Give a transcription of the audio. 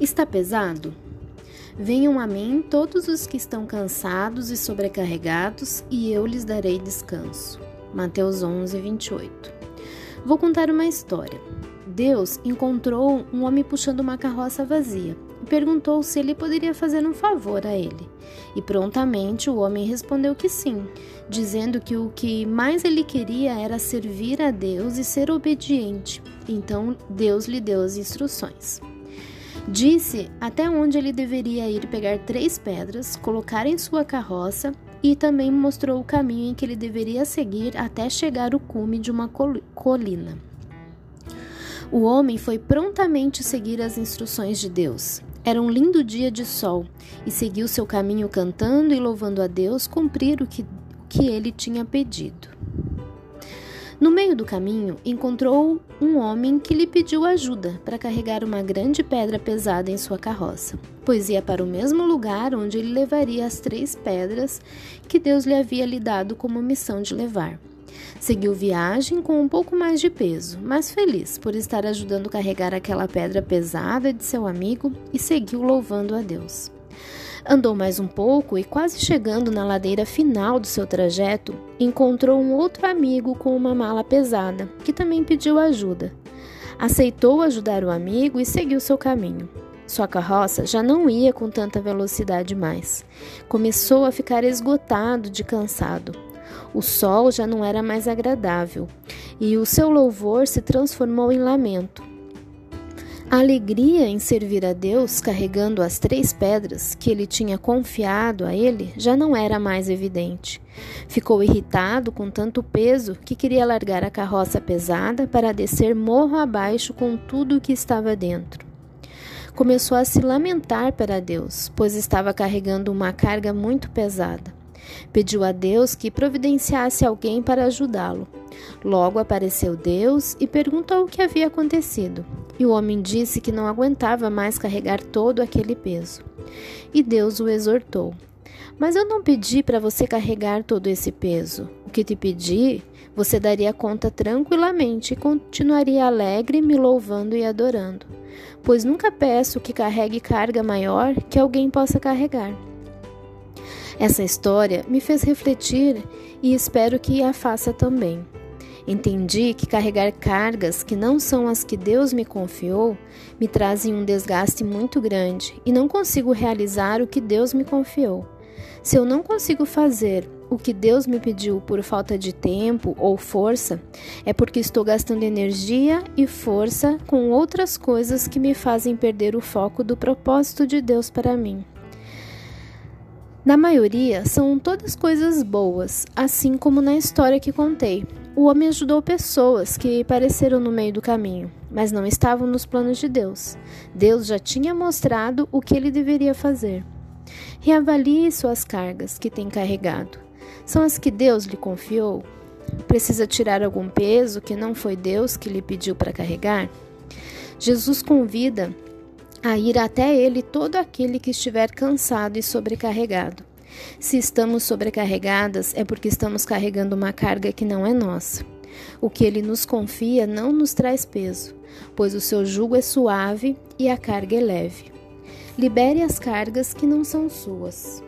Está pesado? Venham a mim todos os que estão cansados e sobrecarregados, e eu lhes darei descanso. Mateus 11, 28. Vou contar uma história. Deus encontrou um homem puxando uma carroça vazia e perguntou se ele poderia fazer um favor a ele. E prontamente o homem respondeu que sim, dizendo que o que mais ele queria era servir a Deus e ser obediente. Então Deus lhe deu as instruções. Disse até onde ele deveria ir pegar três pedras, colocar em sua carroça e também mostrou o caminho em que ele deveria seguir até chegar ao cume de uma colina. O homem foi prontamente seguir as instruções de Deus. Era um lindo dia de sol e seguiu seu caminho cantando e louvando a Deus cumprir o que, o que ele tinha pedido. No meio do caminho, encontrou um homem que lhe pediu ajuda para carregar uma grande pedra pesada em sua carroça, pois ia para o mesmo lugar onde ele levaria as três pedras que Deus lhe havia lhe dado como missão de levar. Seguiu viagem com um pouco mais de peso, mas feliz por estar ajudando a carregar aquela pedra pesada de seu amigo e seguiu louvando a Deus. Andou mais um pouco e, quase chegando na ladeira final do seu trajeto, encontrou um outro amigo com uma mala pesada, que também pediu ajuda. Aceitou ajudar o amigo e seguiu seu caminho. Sua carroça já não ia com tanta velocidade mais. Começou a ficar esgotado de cansado. O sol já não era mais agradável e o seu louvor se transformou em lamento. A alegria em servir a Deus carregando as três pedras que ele tinha confiado a ele já não era mais evidente. Ficou irritado com tanto peso que queria largar a carroça pesada para descer morro abaixo com tudo o que estava dentro. Começou a se lamentar para Deus, pois estava carregando uma carga muito pesada. Pediu a Deus que providenciasse alguém para ajudá-lo. Logo apareceu Deus e perguntou o que havia acontecido. E o homem disse que não aguentava mais carregar todo aquele peso. E Deus o exortou: Mas eu não pedi para você carregar todo esse peso. O que te pedi, você daria conta tranquilamente e continuaria alegre, me louvando e adorando. Pois nunca peço que carregue carga maior que alguém possa carregar. Essa história me fez refletir e espero que a faça também. Entendi que carregar cargas que não são as que Deus me confiou me trazem um desgaste muito grande e não consigo realizar o que Deus me confiou. Se eu não consigo fazer o que Deus me pediu por falta de tempo ou força, é porque estou gastando energia e força com outras coisas que me fazem perder o foco do propósito de Deus para mim. Na maioria, são todas coisas boas, assim como na história que contei. O homem ajudou pessoas que apareceram no meio do caminho, mas não estavam nos planos de Deus. Deus já tinha mostrado o que ele deveria fazer. Reavalie suas cargas que tem carregado. São as que Deus lhe confiou? Precisa tirar algum peso que não foi Deus que lhe pediu para carregar? Jesus convida a ir até ele todo aquele que estiver cansado e sobrecarregado. Se estamos sobrecarregadas, é porque estamos carregando uma carga que não é nossa. O que ele nos confia não nos traz peso, pois o seu jugo é suave e a carga é leve. Libere as cargas que não são suas.